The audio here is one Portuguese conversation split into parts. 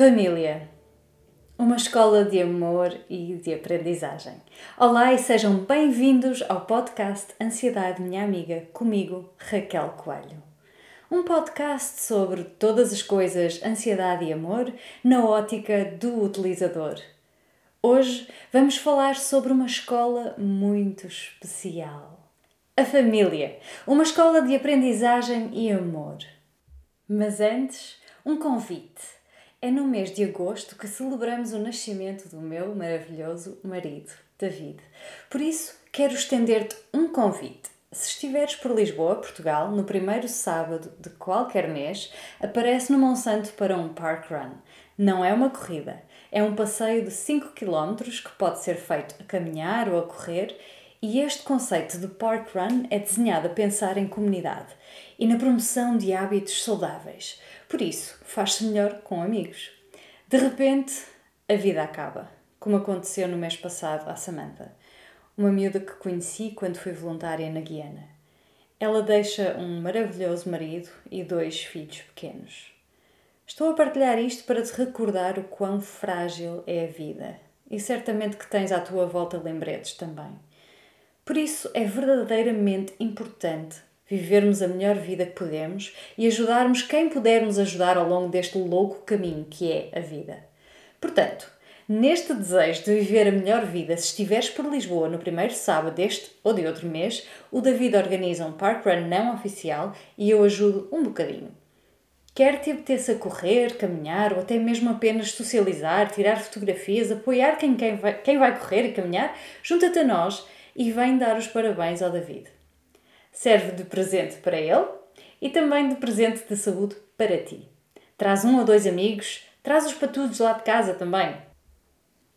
Família. Uma escola de amor e de aprendizagem. Olá e sejam bem-vindos ao podcast Ansiedade Minha Amiga, comigo, Raquel Coelho. Um podcast sobre todas as coisas ansiedade e amor na ótica do utilizador. Hoje vamos falar sobre uma escola muito especial. A família, uma escola de aprendizagem e amor. Mas antes, um convite. É no mês de agosto que celebramos o nascimento do meu maravilhoso marido, David. Por isso, quero estender-te um convite. Se estiveres por Lisboa, Portugal, no primeiro sábado de qualquer mês, aparece no Monsanto para um park run. Não é uma corrida, é um passeio de 5 km que pode ser feito a caminhar ou a correr e este conceito de park run é desenhado a pensar em comunidade e na promoção de hábitos saudáveis. Por isso, faz-se melhor com amigos. De repente, a vida acaba, como aconteceu no mês passado à Samantha, uma miúda que conheci quando fui voluntária na Guiana. Ela deixa um maravilhoso marido e dois filhos pequenos. Estou a partilhar isto para te recordar o quão frágil é a vida e certamente que tens à tua volta lembretes também. Por isso é verdadeiramente importante vivermos a melhor vida que podemos e ajudarmos quem pudermos ajudar ao longo deste louco caminho que é a vida. Portanto, neste desejo de viver a melhor vida, se estiveres por Lisboa no primeiro sábado deste ou de outro mês, o David organiza um parkrun não oficial e eu ajudo um bocadinho. Quer te apeteça correr, caminhar ou até mesmo apenas socializar, tirar fotografias, apoiar quem, quem, vai, quem vai correr e caminhar, junta-te a nós e vem dar os parabéns ao David serve de presente para ele e também de presente de saúde para ti. Traz um ou dois amigos, traz os patudos lá de casa também.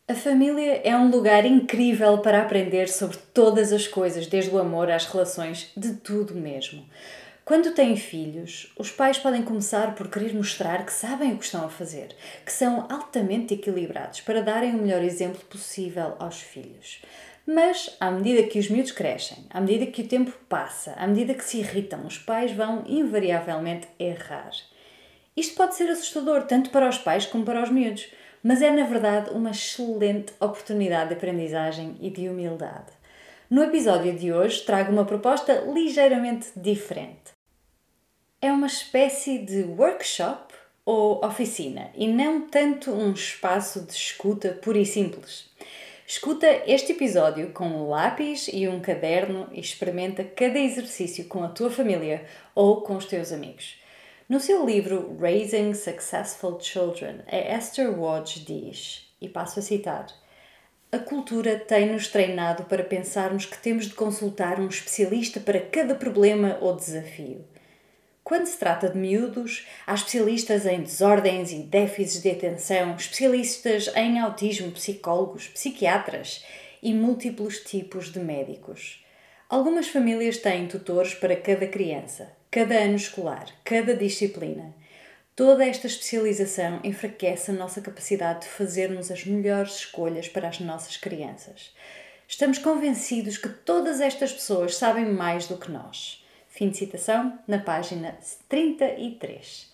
A família é um lugar incrível para aprender sobre todas as coisas, desde o amor às relações, de tudo mesmo. Quando têm filhos, os pais podem começar por querer mostrar que sabem o que estão a fazer, que são altamente equilibrados para darem o melhor exemplo possível aos filhos. Mas, à medida que os miúdos crescem, à medida que o tempo passa, à medida que se irritam, os pais vão invariavelmente errar. Isto pode ser assustador tanto para os pais como para os miúdos, mas é na verdade uma excelente oportunidade de aprendizagem e de humildade. No episódio de hoje trago uma proposta ligeiramente diferente. É uma espécie de workshop ou oficina e não tanto um espaço de escuta pura e simples. Escuta este episódio com um lápis e um caderno e experimenta cada exercício com a tua família ou com os teus amigos. No seu livro Raising Successful Children, a Esther Watch diz, e passo a citar: A cultura tem-nos treinado para pensarmos que temos de consultar um especialista para cada problema ou desafio. Quando se trata de miúdos, há especialistas em desordens e déficits de atenção, especialistas em autismo, psicólogos, psiquiatras e múltiplos tipos de médicos. Algumas famílias têm tutores para cada criança, cada ano escolar, cada disciplina. Toda esta especialização enfraquece a nossa capacidade de fazermos as melhores escolhas para as nossas crianças. Estamos convencidos que todas estas pessoas sabem mais do que nós. Fim de citação, na página 33.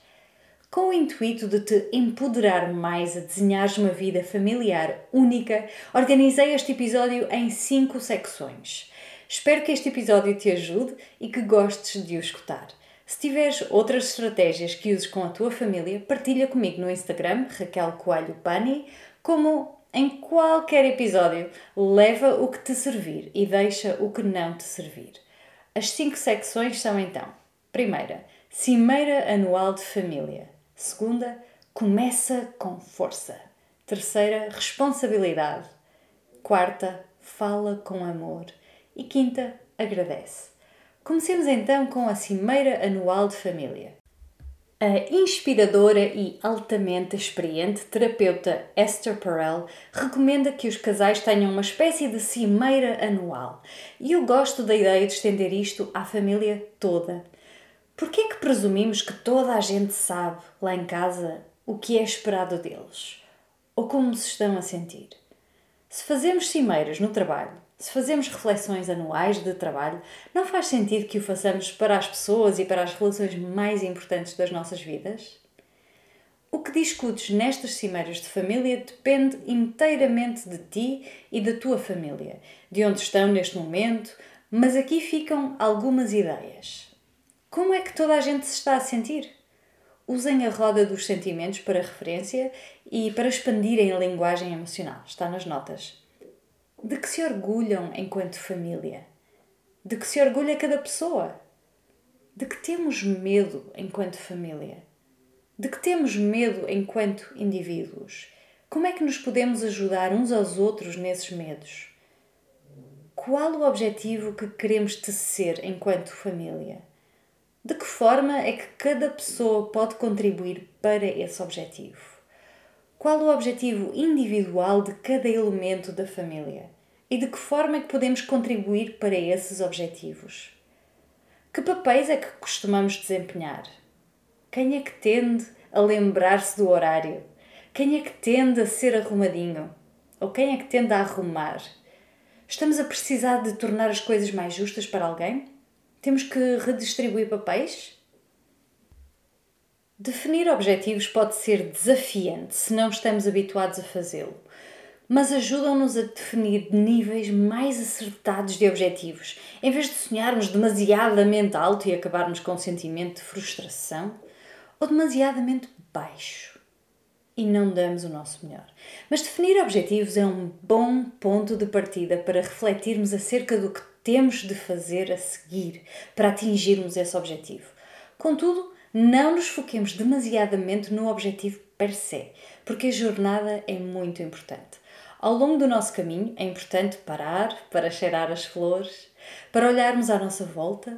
Com o intuito de te empoderar mais a desenhares uma vida familiar única, organizei este episódio em cinco secções. Espero que este episódio te ajude e que gostes de o escutar. Se tiveres outras estratégias que uses com a tua família, partilha comigo no Instagram, Raquel Coelho Pani, como em qualquer episódio, leva o que te servir e deixa o que não te servir. As cinco secções são então: primeira, Cimeira Anual de Família. Segunda, Começa com Força. Terceira, Responsabilidade. Quarta, Fala com Amor. E quinta, Agradece. Comecemos então com a Cimeira Anual de Família. A inspiradora e altamente experiente terapeuta Esther Perel recomenda que os casais tenham uma espécie de cimeira anual. E eu gosto da ideia de estender isto à família toda. Por que é que presumimos que toda a gente sabe, lá em casa, o que é esperado deles? Ou como se estão a sentir? Se fazemos cimeiras no trabalho, se fazemos reflexões anuais de trabalho, não faz sentido que o façamos para as pessoas e para as relações mais importantes das nossas vidas? O que discutes nestas cimeiras de família depende inteiramente de ti e da tua família, de onde estão neste momento, mas aqui ficam algumas ideias. Como é que toda a gente se está a sentir? Usem a roda dos sentimentos para referência e para expandirem a linguagem emocional. Está nas notas. De que se orgulham enquanto família? De que se orgulha cada pessoa? De que temos medo enquanto família? De que temos medo enquanto indivíduos? Como é que nos podemos ajudar uns aos outros nesses medos? Qual o objetivo que queremos tecer enquanto família? De que forma é que cada pessoa pode contribuir para esse objetivo? Qual o objetivo individual de cada elemento da família? E de que forma é que podemos contribuir para esses objetivos? Que papéis é que costumamos desempenhar? Quem é que tende a lembrar-se do horário? Quem é que tende a ser arrumadinho? Ou quem é que tende a arrumar? Estamos a precisar de tornar as coisas mais justas para alguém? Temos que redistribuir papéis? Definir objetivos pode ser desafiante se não estamos habituados a fazê-lo, mas ajudam-nos a definir níveis mais acertados de objetivos, em vez de sonharmos demasiadamente alto e acabarmos com um sentimento de frustração ou demasiadamente baixo e não damos o nosso melhor. Mas definir objetivos é um bom ponto de partida para refletirmos acerca do que temos de fazer a seguir para atingirmos esse objetivo. Contudo, não nos foquemos demasiadamente no objetivo per se, porque a jornada é muito importante. Ao longo do nosso caminho é importante parar para cheirar as flores, para olharmos à nossa volta,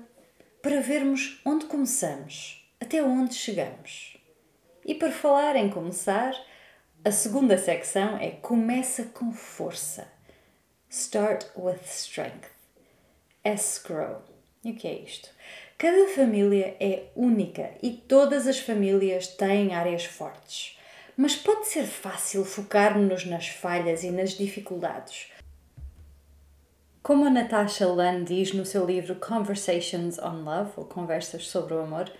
para vermos onde começamos até onde chegamos. E por falar em começar, a segunda secção é Começa com força. Start with strength. Escrow. E o que é isto? Cada família é única e todas as famílias têm áreas fortes. Mas pode ser fácil focar-nos nas falhas e nas dificuldades. Como a Natasha Lunn diz no seu livro Conversations on Love, ou Conversas sobre o Amor,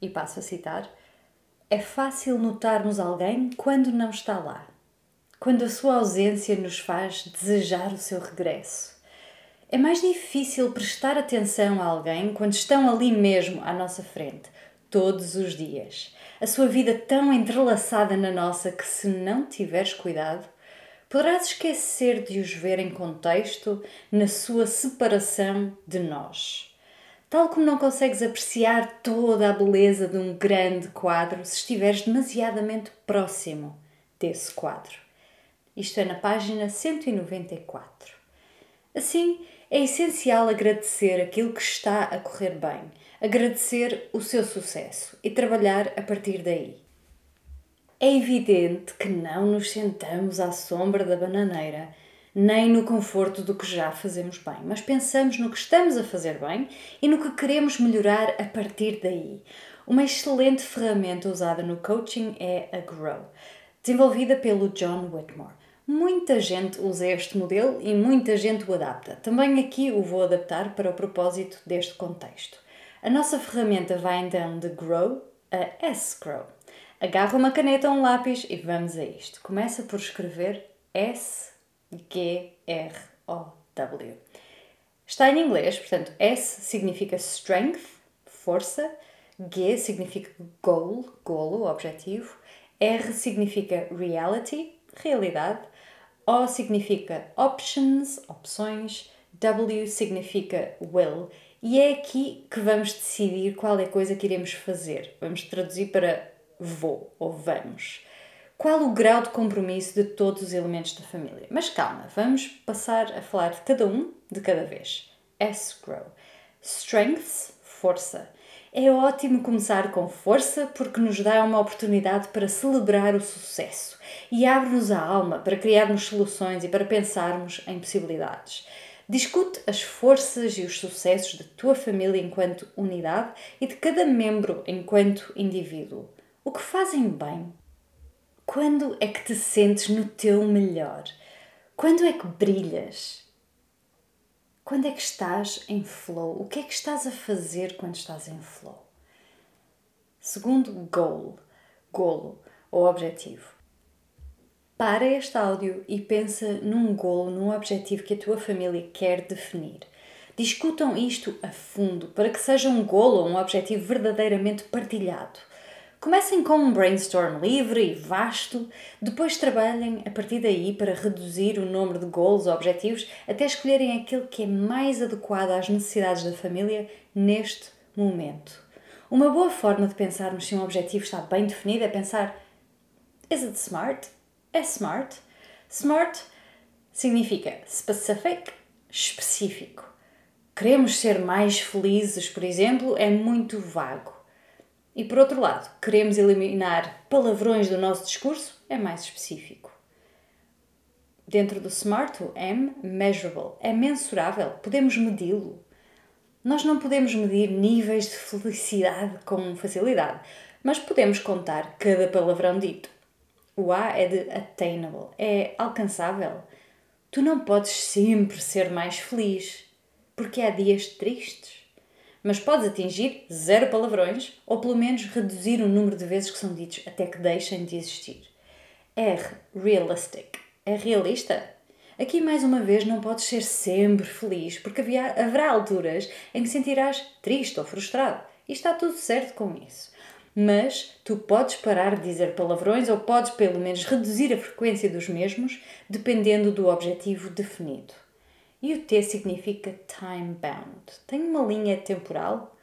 e passo a citar: É fácil notarmos alguém quando não está lá, quando a sua ausência nos faz desejar o seu regresso. É mais difícil prestar atenção a alguém quando estão ali mesmo à nossa frente, todos os dias. A sua vida tão entrelaçada na nossa que, se não tiveres cuidado, poderás esquecer de os ver em contexto na sua separação de nós. Tal como não consegues apreciar toda a beleza de um grande quadro se estiveres demasiadamente próximo desse quadro. Isto é na página 194. Assim, é essencial agradecer aquilo que está a correr bem, agradecer o seu sucesso e trabalhar a partir daí. É evidente que não nos sentamos à sombra da bananeira nem no conforto do que já fazemos bem, mas pensamos no que estamos a fazer bem e no que queremos melhorar a partir daí. Uma excelente ferramenta usada no coaching é a Grow, desenvolvida pelo John Whitmore. Muita gente usa este modelo e muita gente o adapta. Também aqui o vou adaptar para o propósito deste contexto. A nossa ferramenta vai então de Grow a S-Grow. Agarra uma caneta ou um lápis e vamos a isto. Começa por escrever S G-R-O-W. Está em inglês, portanto, S significa strength, força, G significa goal, golo, objetivo, R significa reality, realidade, O significa options, opções, W significa will. E é aqui que vamos decidir qual é a coisa que iremos fazer. Vamos traduzir para vou ou vamos qual o grau de compromisso de todos os elementos da família. Mas calma, vamos passar a falar de cada um de cada vez. S-Grow. Strengths, força. É ótimo começar com força porque nos dá uma oportunidade para celebrar o sucesso e abre-nos a alma para criarmos soluções e para pensarmos em possibilidades. Discute as forças e os sucessos da tua família enquanto unidade e de cada membro enquanto indivíduo. O que fazem bem quando é que te sentes no teu melhor? Quando é que brilhas? Quando é que estás em flow? O que é que estás a fazer quando estás em flow? Segundo, goal, golo. ou objetivo. Para este áudio e pensa num golo, num objetivo que a tua família quer definir. Discutam isto a fundo para que seja um golo ou um objetivo verdadeiramente partilhado. Comecem com um brainstorm livre e vasto, depois trabalhem a partir daí para reduzir o número de goals ou objetivos até escolherem aquele que é mais adequado às necessidades da família neste momento. Uma boa forma de pensarmos se um objetivo está bem definido é pensar: Is it smart? É smart? Smart significa specific, específico. Queremos ser mais felizes, por exemplo, é muito vago. E por outro lado, queremos eliminar palavrões do nosso discurso, é mais específico. Dentro do SMART, o M, measurable, é mensurável, podemos medi-lo. Nós não podemos medir níveis de felicidade com facilidade, mas podemos contar cada palavrão dito. O A é de attainable, é alcançável. Tu não podes sempre ser mais feliz, porque há dias tristes mas podes atingir zero palavrões ou pelo menos reduzir o número de vezes que são ditos até que deixem de existir. R. Realistic. É realista? Aqui, mais uma vez, não podes ser sempre feliz, porque haverá alturas em que sentirás triste ou frustrado. E está tudo certo com isso. Mas tu podes parar de dizer palavrões ou podes, pelo menos, reduzir a frequência dos mesmos, dependendo do objetivo definido. E o T significa time bound. Tem uma linha temporal?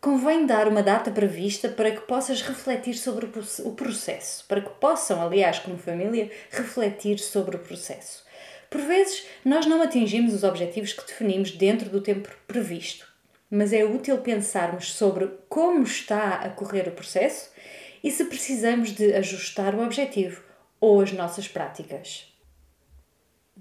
Convém dar uma data prevista para que possas refletir sobre o processo, para que possam, aliás, como família, refletir sobre o processo. Por vezes, nós não atingimos os objetivos que definimos dentro do tempo previsto, mas é útil pensarmos sobre como está a correr o processo e se precisamos de ajustar o objetivo ou as nossas práticas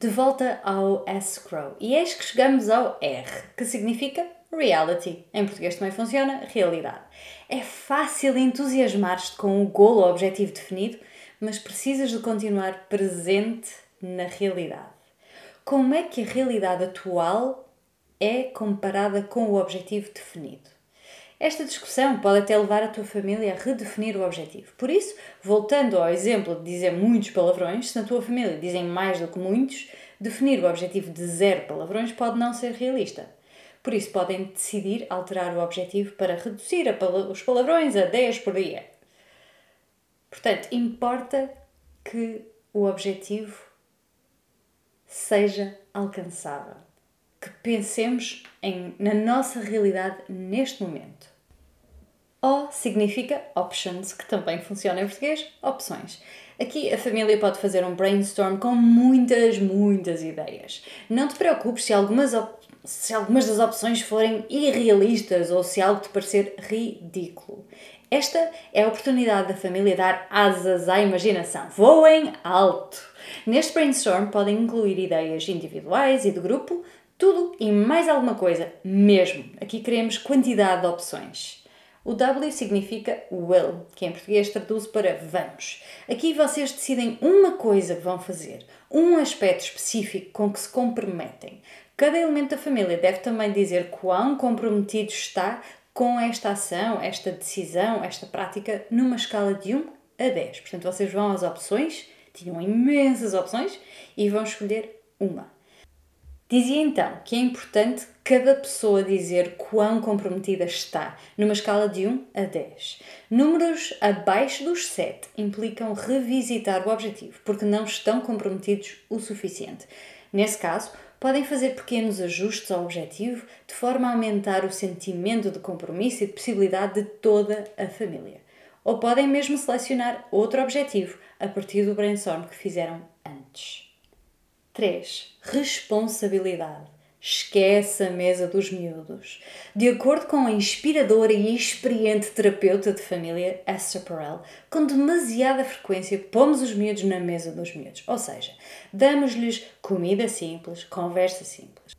de volta ao escrow. E eis que chegamos ao R, que significa reality. Em português também funciona realidade. É fácil entusiasmar-te com o golo ou objetivo definido, mas precisas de continuar presente na realidade. Como é que a realidade atual é comparada com o objetivo definido? Esta discussão pode até levar a tua família a redefinir o objetivo. Por isso, voltando ao exemplo de dizer muitos palavrões, se na tua família dizem mais do que muitos, definir o objetivo de zero palavrões pode não ser realista. Por isso, podem decidir alterar o objetivo para reduzir os palavrões a 10 por dia. Portanto, importa que o objetivo seja alcançável. Que pensemos em, na nossa realidade neste momento. O significa options, que também funciona em português, opções. Aqui a família pode fazer um brainstorm com muitas, muitas ideias. Não te preocupes se algumas, se algumas das opções forem irrealistas ou se algo te parecer ridículo. Esta é a oportunidade da família dar asas à imaginação. Voem alto! Neste brainstorm podem incluir ideias individuais e de grupo, tudo e mais alguma coisa, mesmo. Aqui queremos quantidade de opções. O W significa will, que em português traduz para vamos. Aqui vocês decidem uma coisa que vão fazer, um aspecto específico com que se comprometem. Cada elemento da família deve também dizer quão comprometido está com esta ação, esta decisão, esta prática, numa escala de 1 a 10. Portanto, vocês vão às opções, tinham imensas opções, e vão escolher uma. Dizia então que é importante cada pessoa dizer quão comprometida está, numa escala de 1 a 10. Números abaixo dos 7 implicam revisitar o objetivo, porque não estão comprometidos o suficiente. Nesse caso, podem fazer pequenos ajustes ao objetivo de forma a aumentar o sentimento de compromisso e de possibilidade de toda a família. Ou podem mesmo selecionar outro objetivo a partir do brainstorm que fizeram antes. 3. Responsabilidade. Esquece a mesa dos miúdos. De acordo com a inspiradora e experiente terapeuta de família Esther Perel, com demasiada frequência pomos os miúdos na mesa dos miúdos, ou seja, damos-lhes comida simples, conversa simples.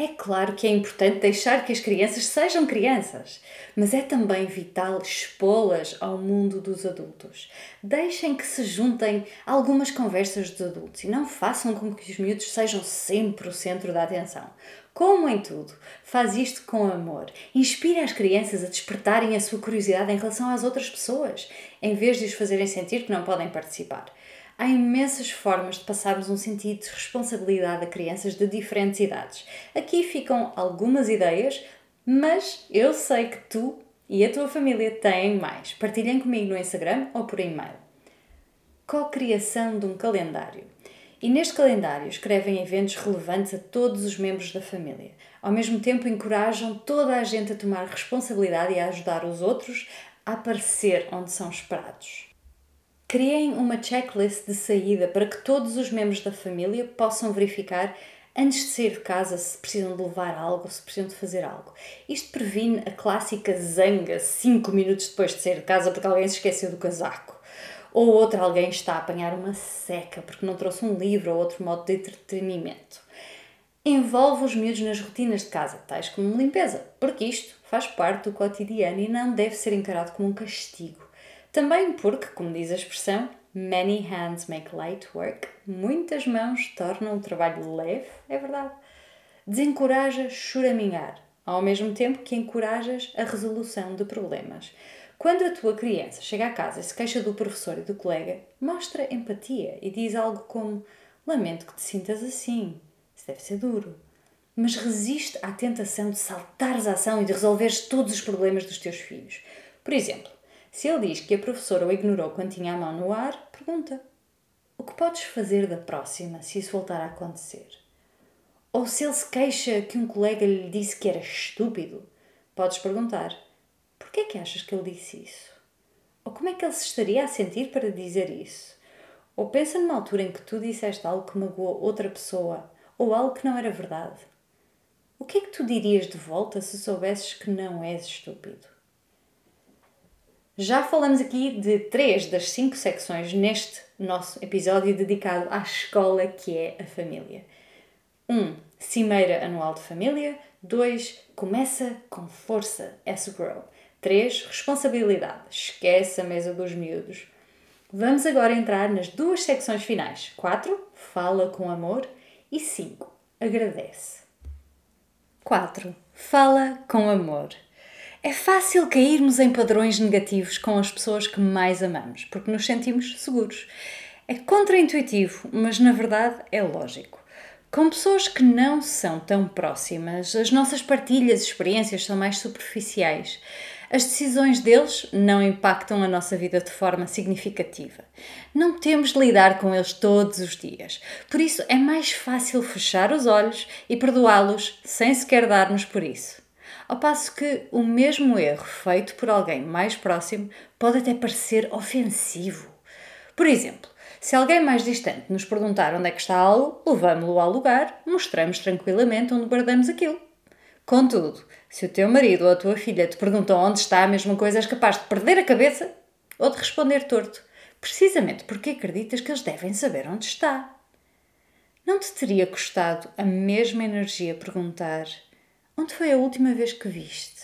É claro que é importante deixar que as crianças sejam crianças, mas é também vital expô-las ao mundo dos adultos. Deixem que se juntem algumas conversas dos adultos e não façam com que os miúdos sejam sempre o centro da atenção. Como em tudo, faz isto com amor. Inspira as crianças a despertarem a sua curiosidade em relação às outras pessoas, em vez de os fazerem sentir que não podem participar. Há imensas formas de passarmos um sentido de responsabilidade a crianças de diferentes idades. Aqui ficam algumas ideias, mas eu sei que tu e a tua família têm mais. Partilhem comigo no Instagram ou por e-mail. Co-criação de um calendário. E neste calendário escrevem eventos relevantes a todos os membros da família. Ao mesmo tempo, encorajam toda a gente a tomar responsabilidade e a ajudar os outros a aparecer onde são esperados. Criem uma checklist de saída para que todos os membros da família possam verificar antes de sair de casa se precisam de levar algo, se precisam de fazer algo. Isto previne a clássica zanga 5 minutos depois de sair de casa porque alguém se esqueceu do casaco. Ou outro alguém está a apanhar uma seca porque não trouxe um livro ou outro modo de entretenimento. Envolve os miúdos nas rotinas de casa, tais como limpeza, porque isto faz parte do cotidiano e não deve ser encarado como um castigo. Também porque, como diz a expressão, many hands make light work, muitas mãos tornam o trabalho leve, é verdade. Desencoraja choramingar, ao mesmo tempo que encorajas a resolução de problemas. Quando a tua criança chega à casa e se queixa do professor e do colega, mostra empatia e diz algo como: Lamento que te sintas assim, isso deve ser duro. Mas resiste à tentação de saltares a ação e de resolveres todos os problemas dos teus filhos. Por exemplo, se ele diz que a professora o ignorou quando tinha a mão no ar, pergunta: O que podes fazer da próxima se isso voltar a acontecer? Ou se ele se queixa que um colega lhe disse que era estúpido, podes perguntar: Por que é que achas que ele disse isso? Ou como é que ele se estaria a sentir para dizer isso? Ou pensa numa altura em que tu disseste algo que magoou outra pessoa ou algo que não era verdade. O que é que tu dirias de volta se soubesses que não és estúpido? Já falamos aqui de três das cinco secções neste nosso episódio dedicado à escola que é a família. 1. Um, Cimeira Anual de Família. 2. Começa com força as grow. 3. Responsabilidade. Esquece a mesa dos miúdos. Vamos agora entrar nas duas secções finais. 4. Fala com amor. E 5. Agradece. 4. Fala com amor. É fácil cairmos em padrões negativos com as pessoas que mais amamos, porque nos sentimos seguros. É contraintuitivo, mas na verdade é lógico. Com pessoas que não são tão próximas, as nossas partilhas e experiências são mais superficiais. As decisões deles não impactam a nossa vida de forma significativa. Não temos de lidar com eles todos os dias. Por isso, é mais fácil fechar os olhos e perdoá-los sem sequer dar-nos por isso. Ao passo que o mesmo erro feito por alguém mais próximo pode até parecer ofensivo. Por exemplo, se alguém mais distante nos perguntar onde é que está algo, levamos-lo ao lugar, mostramos tranquilamente onde guardamos aquilo. Contudo, se o teu marido ou a tua filha te perguntam onde está a mesma coisa, és capaz de perder a cabeça ou de responder torto, precisamente porque acreditas que eles devem saber onde está. Não te teria custado a mesma energia perguntar Onde foi a última vez que viste?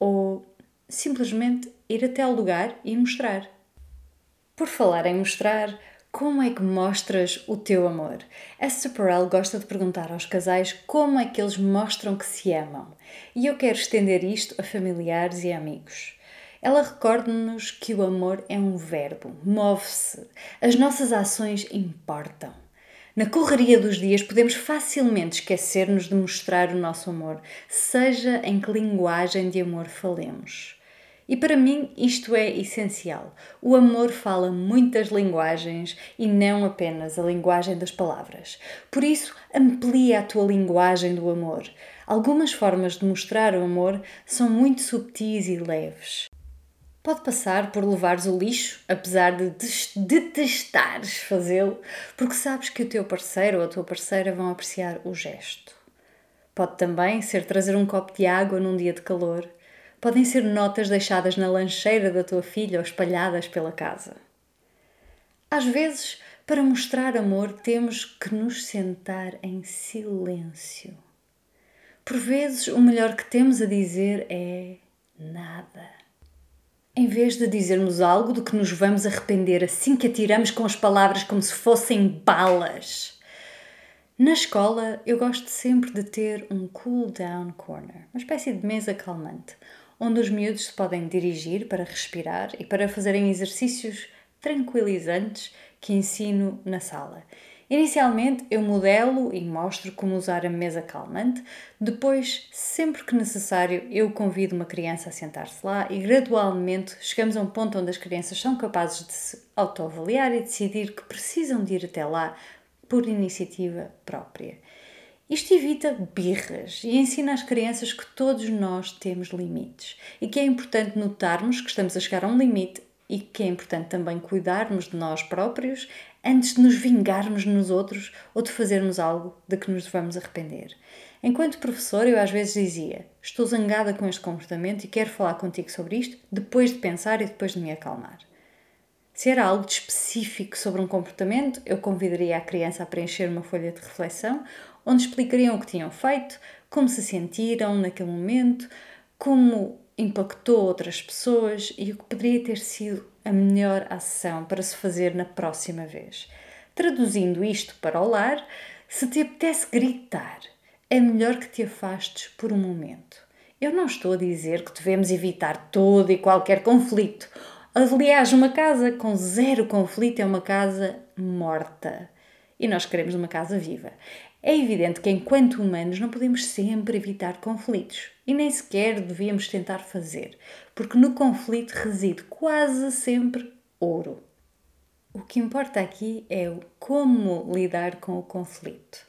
Ou simplesmente ir até ao lugar e mostrar. Por falar em mostrar, como é que mostras o teu amor? Esther Perel gosta de perguntar aos casais como é que eles mostram que se amam. E eu quero estender isto a familiares e amigos. Ela recorda-nos que o amor é um verbo, move-se. As nossas ações importam. Na correria dos dias, podemos facilmente esquecer-nos de mostrar o nosso amor, seja em que linguagem de amor falemos. E para mim isto é essencial. O amor fala muitas linguagens e não apenas a linguagem das palavras. Por isso, amplia a tua linguagem do amor. Algumas formas de mostrar o amor são muito subtis e leves. Pode passar por levares o lixo, apesar de detestares fazê-lo, porque sabes que o teu parceiro ou a tua parceira vão apreciar o gesto. Pode também ser trazer um copo de água num dia de calor. Podem ser notas deixadas na lancheira da tua filha ou espalhadas pela casa. Às vezes, para mostrar amor, temos que nos sentar em silêncio. Por vezes, o melhor que temos a dizer é nada em vez de dizermos algo do que nos vamos arrepender assim que atiramos com as palavras como se fossem balas. Na escola, eu gosto sempre de ter um cool down corner, uma espécie de mesa calmante, onde os miúdos se podem dirigir para respirar e para fazerem exercícios tranquilizantes que ensino na sala. Inicialmente eu modelo e mostro como usar a mesa calmante, depois, sempre que necessário, eu convido uma criança a sentar-se lá e gradualmente chegamos a um ponto onde as crianças são capazes de se autoavaliar e decidir que precisam de ir até lá por iniciativa própria. Isto evita birras e ensina às crianças que todos nós temos limites e que é importante notarmos que estamos a chegar a um limite e que é importante também cuidarmos de nós próprios antes de nos vingarmos nos outros ou de fazermos algo de que nos vamos arrepender. Enquanto professor, eu às vezes dizia: Estou zangada com este comportamento e quero falar contigo sobre isto depois de pensar e depois de me acalmar. Se era algo de específico sobre um comportamento, eu convidaria a criança a preencher uma folha de reflexão onde explicariam o que tinham feito, como se sentiram naquele momento, como impactou outras pessoas e o que poderia ter sido a melhor ação para se fazer na próxima vez. Traduzindo isto para o lar, se te apetece gritar, é melhor que te afastes por um momento. Eu não estou a dizer que devemos evitar todo e qualquer conflito Aliás, uma casa com zero conflito é uma casa morta. E nós queremos uma casa viva. É evidente que, enquanto humanos, não podemos sempre evitar conflitos. E nem sequer devíamos tentar fazer, porque no conflito reside quase sempre ouro. O que importa aqui é como lidar com o conflito.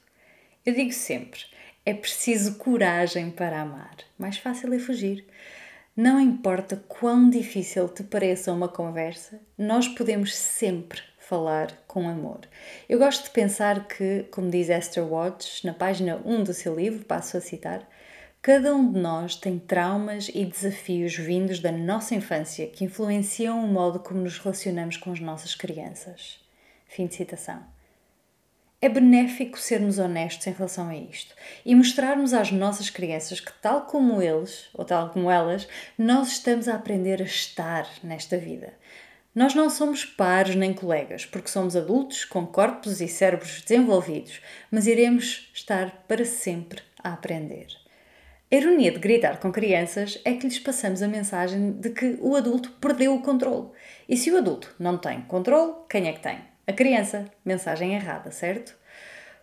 Eu digo sempre: é preciso coragem para amar. Mais fácil é fugir. Não importa quão difícil te pareça uma conversa, nós podemos sempre falar com amor. Eu gosto de pensar que, como diz Esther Watts na página 1 do seu livro, passo a citar, cada um de nós tem traumas e desafios vindos da nossa infância que influenciam o modo como nos relacionamos com as nossas crianças. Fim de citação. É benéfico sermos honestos em relação a isto e mostrarmos às nossas crianças que, tal como eles, ou tal como elas, nós estamos a aprender a estar nesta vida. Nós não somos pares nem colegas, porque somos adultos com corpos e cérebros desenvolvidos, mas iremos estar para sempre a aprender. A ironia de gritar com crianças é que lhes passamos a mensagem de que o adulto perdeu o controle. E se o adulto não tem controle, quem é que tem? A criança, mensagem errada, certo?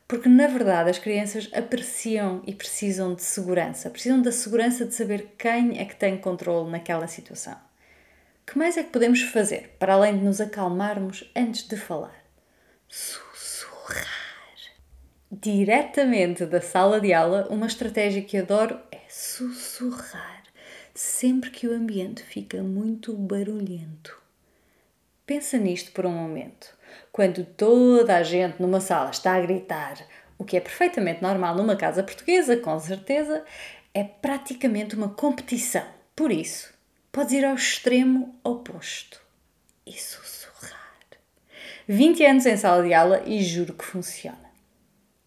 Porque na verdade as crianças apreciam e precisam de segurança, precisam da segurança de saber quem é que tem controle naquela situação. Que mais é que podemos fazer para além de nos acalmarmos antes de falar? Sussurrar. Diretamente da sala de aula, uma estratégia que adoro é sussurrar sempre que o ambiente fica muito barulhento. Pensa nisto por um momento. Quando toda a gente numa sala está a gritar, o que é perfeitamente normal numa casa portuguesa, com certeza, é praticamente uma competição. Por isso, podes ir ao extremo oposto e sussurrar. 20 anos em sala de aula e juro que funciona.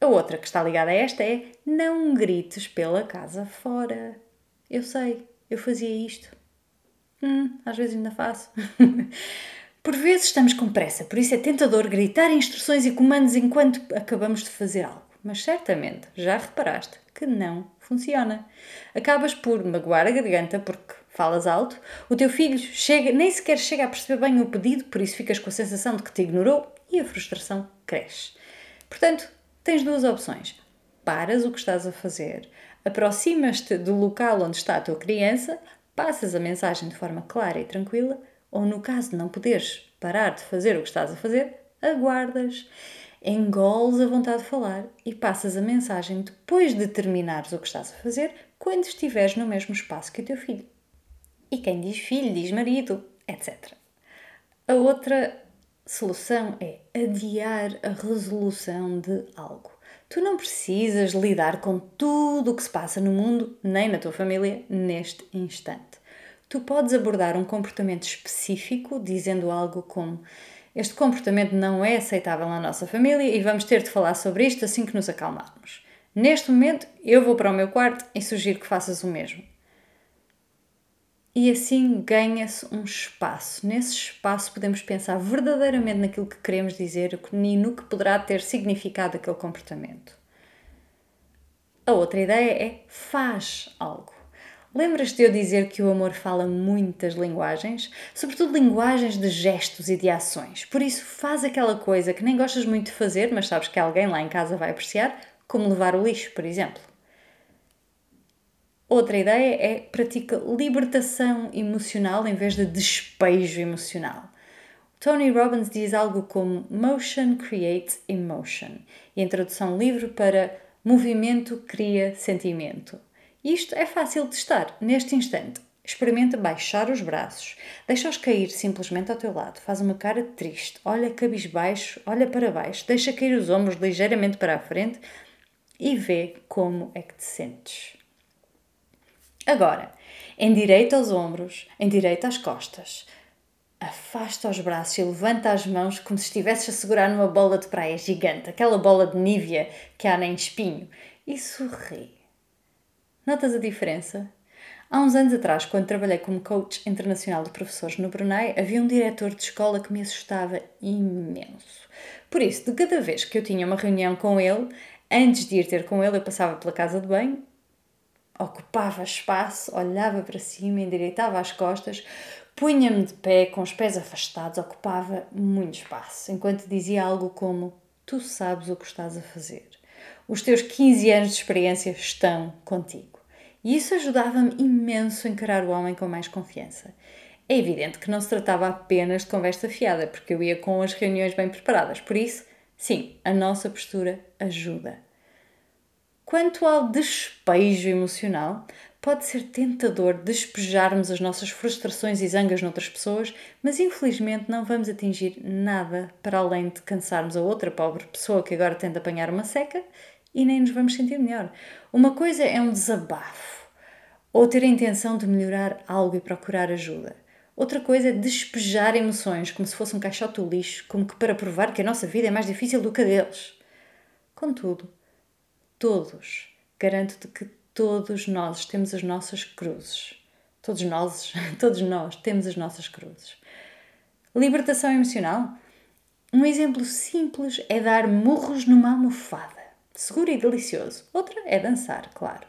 A outra que está ligada a esta é não grites pela casa fora. Eu sei, eu fazia isto. Hum, às vezes ainda faço. Por vezes estamos com pressa, por isso é tentador gritar instruções e comandos enquanto acabamos de fazer algo. Mas certamente já reparaste que não funciona. Acabas por magoar a garganta porque falas alto, o teu filho chega, nem sequer chega a perceber bem o pedido, por isso ficas com a sensação de que te ignorou e a frustração cresce. Portanto, tens duas opções. Paras o que estás a fazer, aproximas-te do local onde está a tua criança, passas a mensagem de forma clara e tranquila ou no caso de não poderes parar de fazer o que estás a fazer, aguardas, engoles a vontade de falar e passas a mensagem depois de terminares o que estás a fazer, quando estiveres no mesmo espaço que o teu filho. E quem diz filho diz marido, etc. A outra solução é adiar a resolução de algo. Tu não precisas lidar com tudo o que se passa no mundo, nem na tua família, neste instante tu podes abordar um comportamento específico dizendo algo como este comportamento não é aceitável na nossa família e vamos ter de falar sobre isto assim que nos acalmarmos. Neste momento, eu vou para o meu quarto e sugiro que faças o mesmo. E assim ganha-se um espaço. Nesse espaço podemos pensar verdadeiramente naquilo que queremos dizer e no que poderá ter significado aquele comportamento. A outra ideia é faz algo. Lembras-te de eu dizer que o amor fala muitas linguagens? Sobretudo linguagens de gestos e de ações. Por isso, faz aquela coisa que nem gostas muito de fazer, mas sabes que alguém lá em casa vai apreciar, como levar o lixo, por exemplo. Outra ideia é pratica libertação emocional em vez de despejo emocional. Tony Robbins diz algo como Motion creates emotion e a tradução livre para movimento cria sentimento. Isto é fácil de testar neste instante. Experimenta baixar os braços, deixa-os cair simplesmente ao teu lado, faz uma cara triste, olha cabisbaixo, olha para baixo, deixa cair os ombros ligeiramente para a frente e vê como é que te sentes. Agora, endireita os ombros, endireita as costas, afasta os braços e levanta as mãos como se estivesses a segurar numa bola de praia gigante, aquela bola de nívea que há nem espinho, e sorri. Notas a diferença? Há uns anos atrás, quando trabalhei como coach internacional de professores no Brunei, havia um diretor de escola que me assustava imenso. Por isso, de cada vez que eu tinha uma reunião com ele, antes de ir ter com ele, eu passava pela casa de banho, ocupava espaço, olhava para cima, endireitava as costas, punha-me de pé, com os pés afastados, ocupava muito espaço, enquanto dizia algo como: Tu sabes o que estás a fazer. Os teus 15 anos de experiência estão contigo. E isso ajudava-me imenso a encarar o homem com mais confiança. É evidente que não se tratava apenas de conversa fiada, porque eu ia com as reuniões bem preparadas. Por isso, sim, a nossa postura ajuda. Quanto ao despejo emocional, pode ser tentador despejarmos as nossas frustrações e zangas noutras pessoas, mas infelizmente não vamos atingir nada para além de cansarmos a outra pobre pessoa que agora tenta apanhar uma seca e nem nos vamos sentir melhor. Uma coisa é um desabafo ou ter a intenção de melhorar algo e procurar ajuda. Outra coisa é despejar emoções como se fosse um caixote do lixo, como que para provar que a nossa vida é mais difícil do que a deles. Contudo, todos, garanto-te que todos nós temos as nossas cruzes. Todos nós, todos nós temos as nossas cruzes. Libertação emocional? Um exemplo simples é dar murros numa almofada seguro e delicioso. Outra é dançar, claro.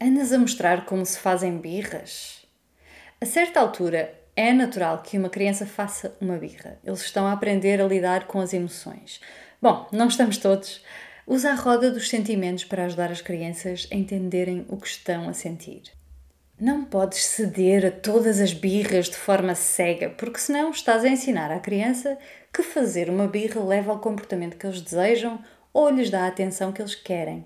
Andas a mostrar como se fazem birras? A certa altura, é natural que uma criança faça uma birra. Eles estão a aprender a lidar com as emoções. Bom, não estamos todos. Usa a roda dos sentimentos para ajudar as crianças a entenderem o que estão a sentir. Não podes ceder a todas as birras de forma cega, porque senão estás a ensinar à criança que fazer uma birra leva ao comportamento que eles desejam ou lhes dá a atenção que eles querem.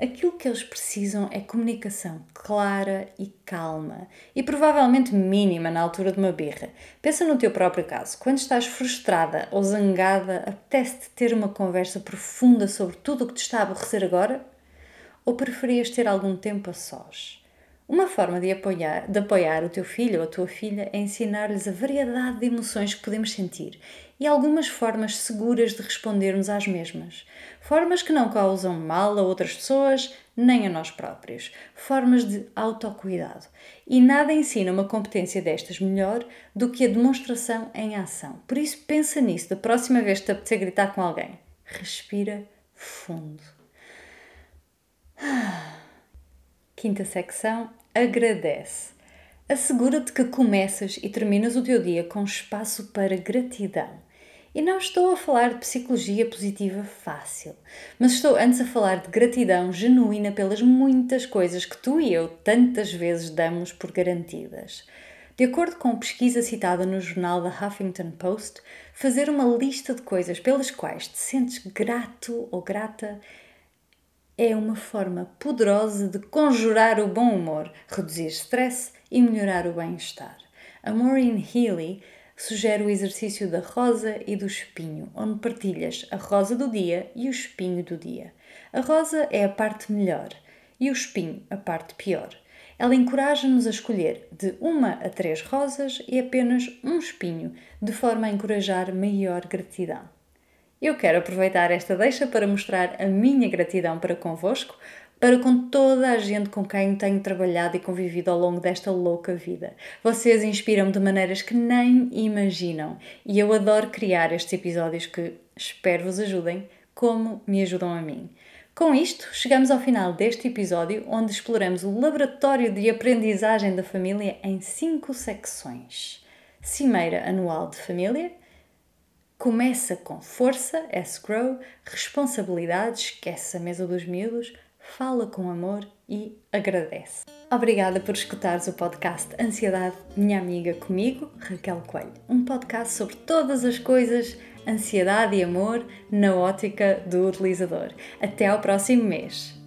Aquilo que eles precisam é comunicação clara e calma e provavelmente mínima na altura de uma birra. Pensa no teu próprio caso. Quando estás frustrada ou zangada, apetece-te ter uma conversa profunda sobre tudo o que te está a aborrecer agora? Ou preferias ter algum tempo a sós? Uma forma de apoiar, de apoiar o teu filho ou a tua filha é ensinar-lhes a variedade de emoções que podemos sentir e algumas formas seguras de respondermos às mesmas. Formas que não causam mal a outras pessoas nem a nós próprios. Formas de autocuidado. E nada ensina uma competência destas melhor do que a demonstração em ação. Por isso, pensa nisso da próxima vez que te apetecer gritar com alguém. Respira fundo. Quinta secção: agradece. Assegura-te que começas e terminas o teu dia com espaço para gratidão. E não estou a falar de psicologia positiva fácil, mas estou antes a falar de gratidão genuína pelas muitas coisas que tu e eu tantas vezes damos por garantidas. De acordo com pesquisa citada no jornal da Huffington Post, fazer uma lista de coisas pelas quais te sentes grato ou grata é uma forma poderosa de conjurar o bom humor, reduzir stress e melhorar o bem-estar. A Maureen Healy sugere o exercício da rosa e do espinho, onde partilhas a rosa do dia e o espinho do dia. A rosa é a parte melhor e o espinho a parte pior. Ela encoraja-nos a escolher de uma a três rosas e apenas um espinho, de forma a encorajar maior gratidão. Eu quero aproveitar esta deixa para mostrar a minha gratidão para convosco, para com toda a gente com quem tenho trabalhado e convivido ao longo desta louca vida. Vocês inspiram-me de maneiras que nem imaginam e eu adoro criar estes episódios que espero vos ajudem como me ajudam a mim. Com isto, chegamos ao final deste episódio onde exploramos o laboratório de aprendizagem da família em cinco secções. Cimeira Anual de Família, Começa com força, S-Grow, responsabilidade, esquece a mesa dos miúdos, fala com amor e agradece. Obrigada por escutares o podcast Ansiedade, minha amiga comigo, Raquel Coelho. Um podcast sobre todas as coisas ansiedade e amor na ótica do utilizador. Até ao próximo mês!